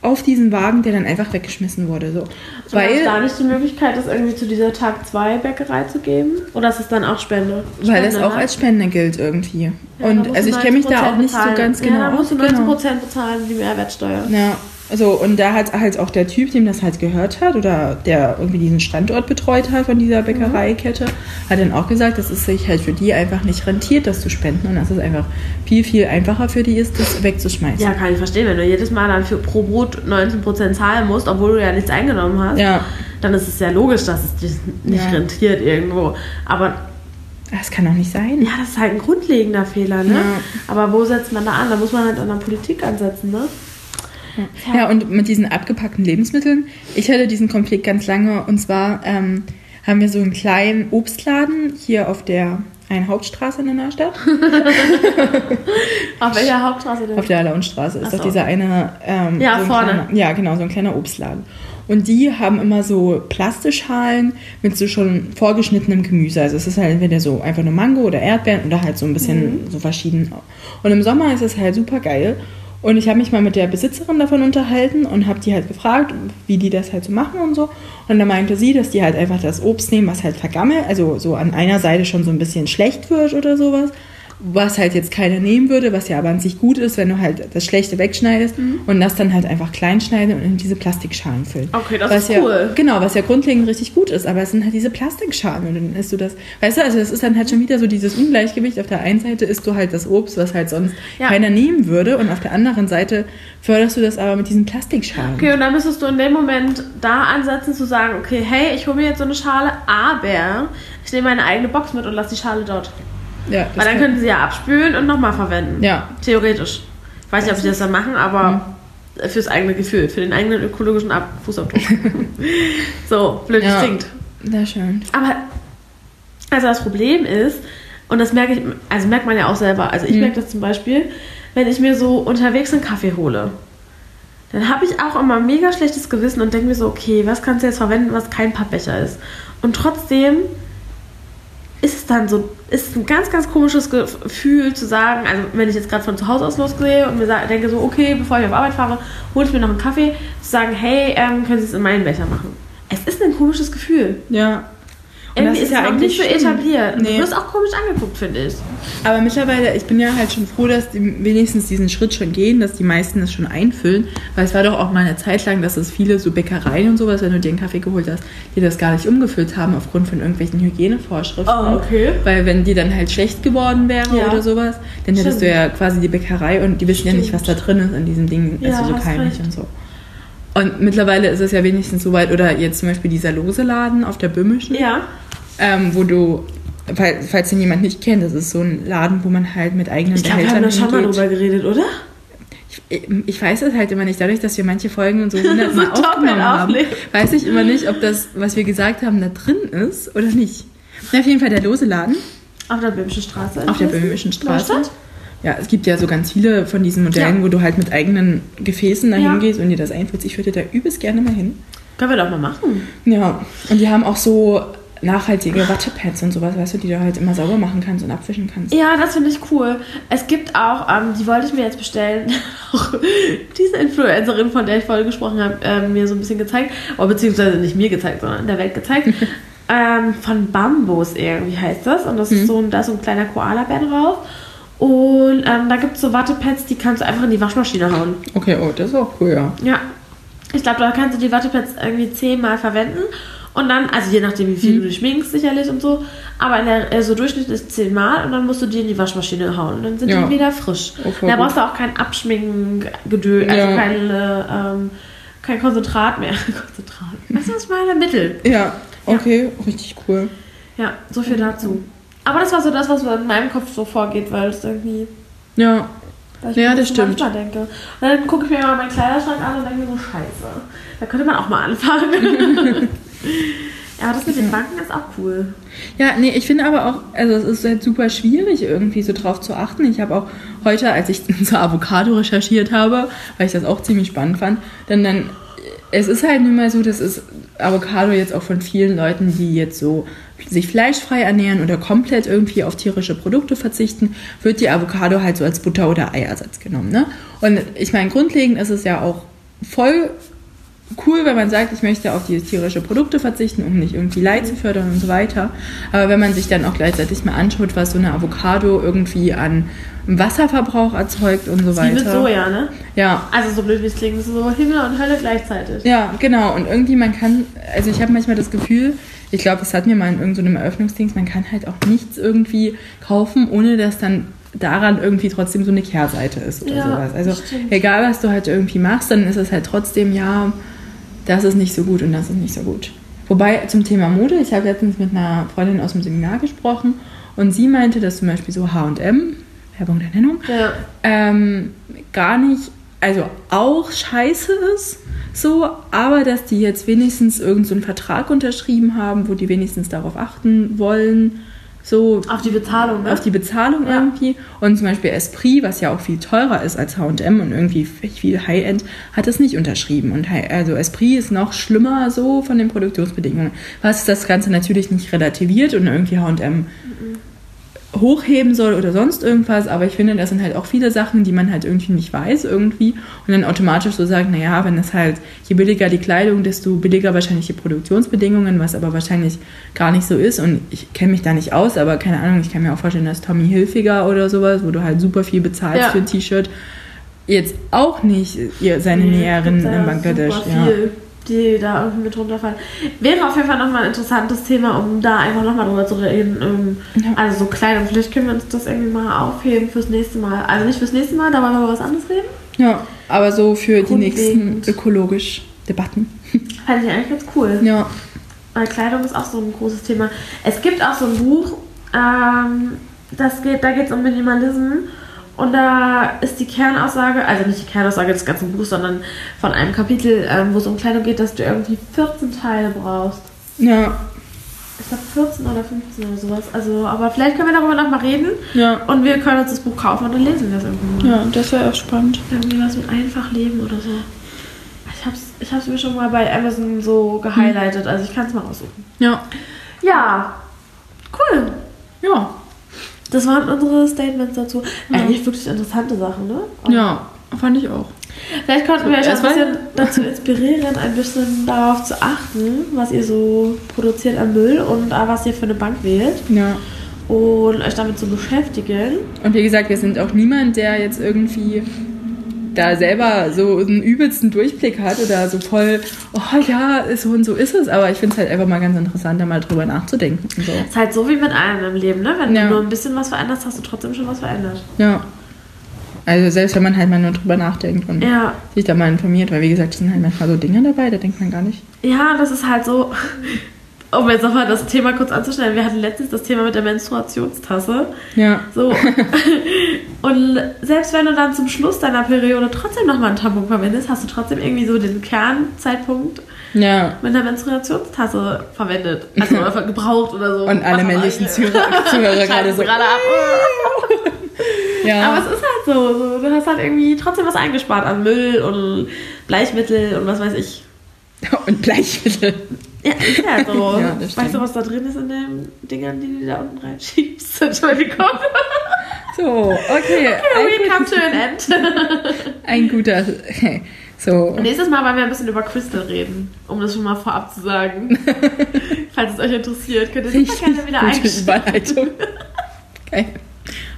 auf diesen Wagen, der dann einfach weggeschmissen wurde. So. Weil Weil, da nicht die Möglichkeit, das irgendwie zu dieser Tag 2 Bäckerei zu geben? Oder ist es dann auch Spende? weil das Spende, auch ne? als Spende gilt irgendwie. Ja, und also ich kenne mich da 19% auch nicht so bezahlen. ganz genau Ja, da musst du aus. 19% Genau. bezahlen, die Mehrwertsteuer. Ja, so und da hat halt auch der Typ, dem das halt gehört hat oder der irgendwie diesen Standort betreut hat von dieser Bäckereikette, hat dann auch gesagt, dass es sich halt für die einfach nicht rentiert, das zu spenden und dass es einfach viel, viel einfacher für die ist, das wegzuschmeißen. Ja, kann ich verstehen. Wenn du jedes Mal dann für pro Brot 19% zahlen musst, obwohl du ja nichts eingenommen hast, Ja. dann ist es ja logisch, dass es dich nicht Ja. rentiert irgendwo. Aber Das kann doch nicht sein. ja, das ist halt ein grundlegender Fehler, ne? Ja. Aber wo setzt man da an? Da muss man halt an der Politik ansetzen, ne? Ja, und mit diesen abgepackten Lebensmitteln, ich hatte diesen Konflikt ganz lange und zwar ähm, haben wir so einen kleinen Obstladen hier auf der eine Hauptstraße in der Stadt. Auf welcher Hauptstraße denn? Auf der Launstraße ist Ach doch so. dieser eine. Ähm, Ja, so ein vorne. Kleiner, ja, genau, so ein kleiner Obstladen. Und die haben immer so Plastischalen mit so schon vorgeschnittenem Gemüse. Also es ist halt entweder so einfach nur Mango oder Erdbeeren oder halt so ein bisschen Mhm. so verschieden. Und im Sommer ist es halt super geil. Und ich habe mich mal mit der Besitzerin davon unterhalten und habe die halt gefragt, wie die das halt so machen und so. Und dann meinte sie, dass die halt einfach das Obst nehmen, was halt vergammelt, also so an einer Seite schon so ein bisschen schlecht wird oder sowas. Was halt jetzt keiner nehmen würde, was ja aber an sich gut ist, wenn du halt das Schlechte wegschneidest und das dann halt einfach klein schneiden und in diese Plastikschalen füllen. Okay, das was ist ja, cool. Genau, was ja grundlegend richtig gut ist, aber es sind halt diese Plastikschalen und dann isst du das. Weißt du, also es ist dann halt schon wieder so dieses Ungleichgewicht. Auf der einen Seite isst du halt das Obst, was halt sonst Ja. keiner nehmen würde und auf der anderen Seite förderst du das aber mit diesen Plastikschalen. Okay, und dann müsstest du in dem Moment da ansetzen zu sagen, okay, hey, ich hole mir jetzt so eine Schale, aber ich nehme meine eigene Box mit und lasse die Schale dort. Ja, Weil dann könnten sie ja abspülen und nochmal verwenden. Ja. Theoretisch. Ich weiß nicht, ob sie das dann machen, aber fürs eigene Gefühl, für den eigenen ökologischen Ab Fußabdruck. so, blöd Ja. klingt. Sehr schön. Aber, also das Problem ist, und das merke ich, also merkt man ja auch selber, also ich Mhm. merke das zum Beispiel, wenn ich mir so unterwegs einen Kaffee hole, dann habe ich auch immer mega schlechtes Gewissen und denke mir so, okay, was kannst du jetzt verwenden, was kein Pappbecher ist? Und trotzdem ist es dann so, ist ein ganz, ganz komisches Gefühl zu sagen, also wenn ich jetzt gerade von zu Hause aus losgehe und mir denke so, okay, bevor ich auf Arbeit fahre, hole ich mir noch einen Kaffee, zu sagen, hey, ähm, können Sie es in meinen Becher machen? Es ist ein komisches Gefühl. Ja. Und Irgendwie ist es noch nicht so etabliert. Nee. Du wirst auch komisch angeguckt, finde ich. Aber mittlerweile, ich bin ja halt schon froh, dass die wenigstens diesen Schritt schon gehen, dass die meisten das schon einfüllen. Weil es war doch auch mal eine Zeit lang, dass es viele so Bäckereien und sowas, wenn du dir einen Kaffee geholt hast, die das gar nicht umgefüllt haben aufgrund von irgendwelchen Hygienevorschriften. Oh, okay. Weil wenn die dann halt schlecht geworden wäre Ja. oder sowas, dann hättest Stimmt. du ja quasi die Bäckerei und die wissen ja nicht, was da drin ist in diesem Ding. Ja, also so keimlich und so. Und mittlerweile ist es ja wenigstens so weit, oder jetzt zum Beispiel dieser lose Laden auf der Böhmischen Ja. ähm, wo du, fall- falls den jemand nicht kennt, das ist so ein Laden, wo man halt mit eigenen Ich glaube, wir haben da schon mal drüber geredet, oder? Ich, ich weiß es halt immer nicht, dadurch, dass wir manche Folgen so hundertmal So aufgenommen haben, weiß ich immer nicht, ob das, was wir gesagt haben, da drin ist oder nicht. Na, auf jeden Fall der lose Laden Auf der Böhmischen Straße. auf der? Böhmischen Straße. Neustadt? Ja, es gibt ja so ganz viele von diesen Modellen, Ja. wo du halt mit eigenen Gefäßen dahin Ja. gehst und dir das einfüllst. Ich würde da übelst gerne mal hin. Können wir doch mal machen. Ja, und die haben auch so nachhaltige Wattepads und sowas, weißt du, die du halt immer sauber machen kannst und abwischen kannst. Ja, das finde ich cool. Es gibt auch, ähm, die wollte ich mir jetzt bestellen, auch diese Influencerin, von der ich vorhin gesprochen habe, ähm, mir so ein bisschen gezeigt, oder beziehungsweise nicht mir gezeigt, sondern der Welt gezeigt. ähm, von Bambus irgendwie heißt das. Und das ist so ein, da ist so ein kleiner Koala-Bär drauf. Und ähm, da gibt es so Wattepads, die kannst du einfach in die Waschmaschine hauen. Okay, oh, das ist auch cool, ja. Ja. Ich glaube, da kannst du die Wattepads irgendwie zehnmal verwenden. Und dann, also je nachdem, wie viel du dich schminkst, sicherlich und so. Aber in der, äh, so Durchschnitt ist zehnmal und dann musst du die in die Waschmaschine hauen. Und dann sind Ja. die wieder frisch. Oh, da brauchst du auch kein Abschminken-Gedöns, also Ja. kein, äh, ähm, kein Konzentrat mehr. Konzentrat. Weißt du, was ich meine? Mittel. Ja, okay, richtig cool. Ja, so viel dazu. Aber das war so das, was in meinem Kopf so vorgeht, weil es irgendwie. Ja, Ja, das stimmt. manchmal denke. Und dann gucke ich mir mal meinen Kleiderschrank an und denke mir so, scheiße. Da könnte man auch mal anfangen. ja, aber das mit den Banken ist auch cool. Ja, nee, ich finde aber auch, also es ist halt super schwierig, irgendwie so drauf zu achten. Ich habe auch heute, als ich zur Avocado recherchiert habe, weil ich das auch ziemlich spannend fand, dann dann, es ist halt nun mal so, dass es Avocado jetzt auch von vielen Leuten, die jetzt so sich fleischfrei ernähren oder komplett irgendwie auf tierische Produkte verzichten, wird die Avocado halt so als Butter- oder Eiersatz genommen. Ne? Und ich meine, grundlegend ist es ja auch voll cool, wenn man sagt, ich möchte auf diese tierische Produkte verzichten, um nicht irgendwie Leid zu fördern und so weiter. Aber wenn man sich dann auch gleichzeitig mal anschaut, was so eine Avocado irgendwie an Wasserverbrauch erzeugt und so Wie weiter. mit Soja, ne? Ja, Also so blöd wie es klingt, das ist so Himmel und Hölle gleichzeitig. ja, genau. Und irgendwie, man kann, also ich habe manchmal das Gefühl, ich glaube, das hat mir mal in irgendeinem Eröffnungsdings, man kann halt auch nichts irgendwie kaufen, ohne dass dann daran irgendwie trotzdem so eine Kehrseite ist oder Ja, sowas. Also stimmt. egal, was du halt irgendwie machst, dann ist es halt trotzdem, ja, das ist nicht so gut und das ist nicht so gut. Wobei zum Thema Mode, ich habe letztens mit einer Freundin aus dem Seminar gesprochen und sie meinte, dass zum Beispiel so H&M, Werbung der Nennung, Ja. ähm, gar nicht, also auch scheiße ist, so, aber dass die jetzt wenigstens irgendeinen so einen Vertrag unterschrieben haben, wo die wenigstens darauf achten wollen, so Auf die Bezahlung, ne? auf die Bezahlung Ja. irgendwie. Und zum Beispiel Esprit, was ja auch viel teurer ist als H&M und irgendwie viel High-End, hat es nicht unterschrieben. Und also Esprit ist noch schlimmer so von den Produktionsbedingungen. Was das Ganze natürlich nicht relativiert und irgendwie H&M hochheben soll oder sonst irgendwas, aber ich finde, das sind halt auch viele Sachen, die man halt irgendwie nicht weiß irgendwie und dann automatisch so sagt, naja, wenn es halt, je billiger die Kleidung, desto billiger wahrscheinlich die Produktionsbedingungen, was aber wahrscheinlich gar nicht so ist und ich kenne mich da nicht aus, aber keine Ahnung, ich kann mir auch vorstellen, dass Tommy Hilfiger oder sowas, wo du halt super viel bezahlst Ja. für ein T-Shirt, jetzt auch nicht ihr, seine Nee, Näherin in Bangladesch, ja. viel, die da irgendwie mit runterfallen. Wäre auf jeden Fall nochmal ein interessantes Thema, um da einfach nochmal drüber zu reden. Ähm. Also so Kleidung, vielleicht können wir uns das irgendwie mal aufheben fürs nächste Mal. Also nicht fürs nächste Mal, da wollen wir über was anderes reden. Ja, aber so für die nächsten ökologisch Debatten. Fand ich eigentlich ganz cool. Ja. Weil Kleidung ist auch so ein großes Thema. Es gibt auch so ein Buch, ähm, das geht, da geht es um Minimalismus. Und da ist die Kernaussage, also nicht die Kernaussage des ganzen Buchs, sondern von einem Kapitel, ähm, wo es um Kleidung geht, dass du irgendwie 14 Teile brauchst. Ja, Ich glaube 14 oder 15 oder sowas. Also, aber vielleicht können wir darüber nochmal reden. ja. Und wir können uns das Buch kaufen und dann lesen wir es irgendwie mal. Ja, das wäre auch spannend. Irgendwie was mit einfach leben oder so. Ich hab's, ich hab's mir schon mal bei Amazon so gehighlightet, also ich kann es mal aussuchen. Ja. Ja, cool. Ja. Das waren unsere Statements dazu. Ja. Eigentlich wirklich interessante Sachen, ne? Ja, fand ich auch. Vielleicht konnten wir euch ein bisschen dazu inspirieren, ein bisschen darauf zu achten, was ihr so produziert an Müll und äh, was ihr für eine Bank wählt Ja. und euch damit zu beschäftigen. Und wie gesagt, wir sind auch niemand, der jetzt irgendwie da selber so einen übelsten Durchblick hat oder so voll, oh ja, so und so ist es. Aber ich finde es halt einfach mal ganz interessant, da mal drüber nachzudenken. So. Ist halt so wie mit allem im Leben, ne? Wenn Ja. du nur ein bisschen was veränderst, hast du trotzdem schon was verändert. Ja. Also selbst wenn man halt mal nur drüber nachdenkt und Ja. sich da mal informiert, weil wie gesagt, es sind halt manchmal so Dinge dabei, da denkt man gar nicht. Ja, das ist halt so. Um jetzt nochmal das Thema kurz anzuschneiden, wir hatten letztens das Thema mit der Menstruationstasse. Ja. So. Und selbst wenn du dann zum Schluss deiner Periode trotzdem nochmal einen Tampon verwendest, hast du trotzdem irgendwie so den Kernzeitpunkt Ja. mit einer Menstruationstasse verwendet. Also oder gebraucht oder so. Und alle männlichen. Zuhörer, Zuhörer gerade so. gerade ab. Ja. Aber es ist halt so, so. Du hast halt irgendwie trotzdem was eingespart an Müll und Bleichmittel und was weiß ich. und Bleichmittel. Ja, ist ja so. Ja, weißt du, was da drin ist in den Dingern, die du da unten reinschiebst? Entschuldigung. So, okay. We come Ein, to an end. ein guter. So. Nächstes Mal wollen wir ein bisschen über Crystal reden, um das schon mal vorab zu sagen. Falls es euch interessiert, könnt ihr super gerne wieder einsteigen. Geil.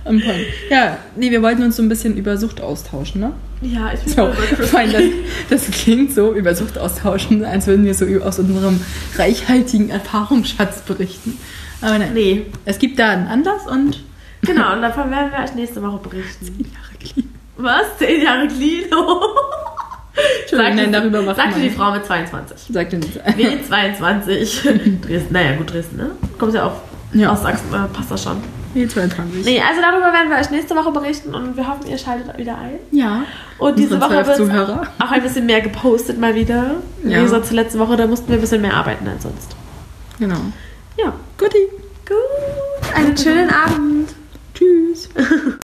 Point. Ja, nee, wir wollten uns so ein bisschen über Sucht austauschen, ne? Ja, ich bin So, über vor allem Crystal. das, das klingt so über Sucht austauschen, als würden wir so aus unserem reichhaltigen Erfahrungsschatz berichten. Aber nein, Nee, es gibt da einen Anlass und genau, und davon werden wir euch nächste Woche berichten. Jahre clean. Was? Zehn Jahre clean? Entschuldigung, nein, darüber macht sagte die Frau mit 22. Sagt er nicht. W22. Dresden, naja, gut, Dresden, ne? Kommt ja auch Ja. aus Sachsen, äh, passt das schon. Nee, 22. Nee, also darüber werden wir euch nächste Woche berichten und wir hoffen, ihr schaltet wieder ein. Ja. Und diese Woche wird auch ein bisschen mehr gepostet mal wieder. Ja. Gegensatz zur letzten Woche, da mussten wir ein bisschen mehr arbeiten als sonst. Genau. Ja, Guti. gut. Einen schönen Abend. Tschüss.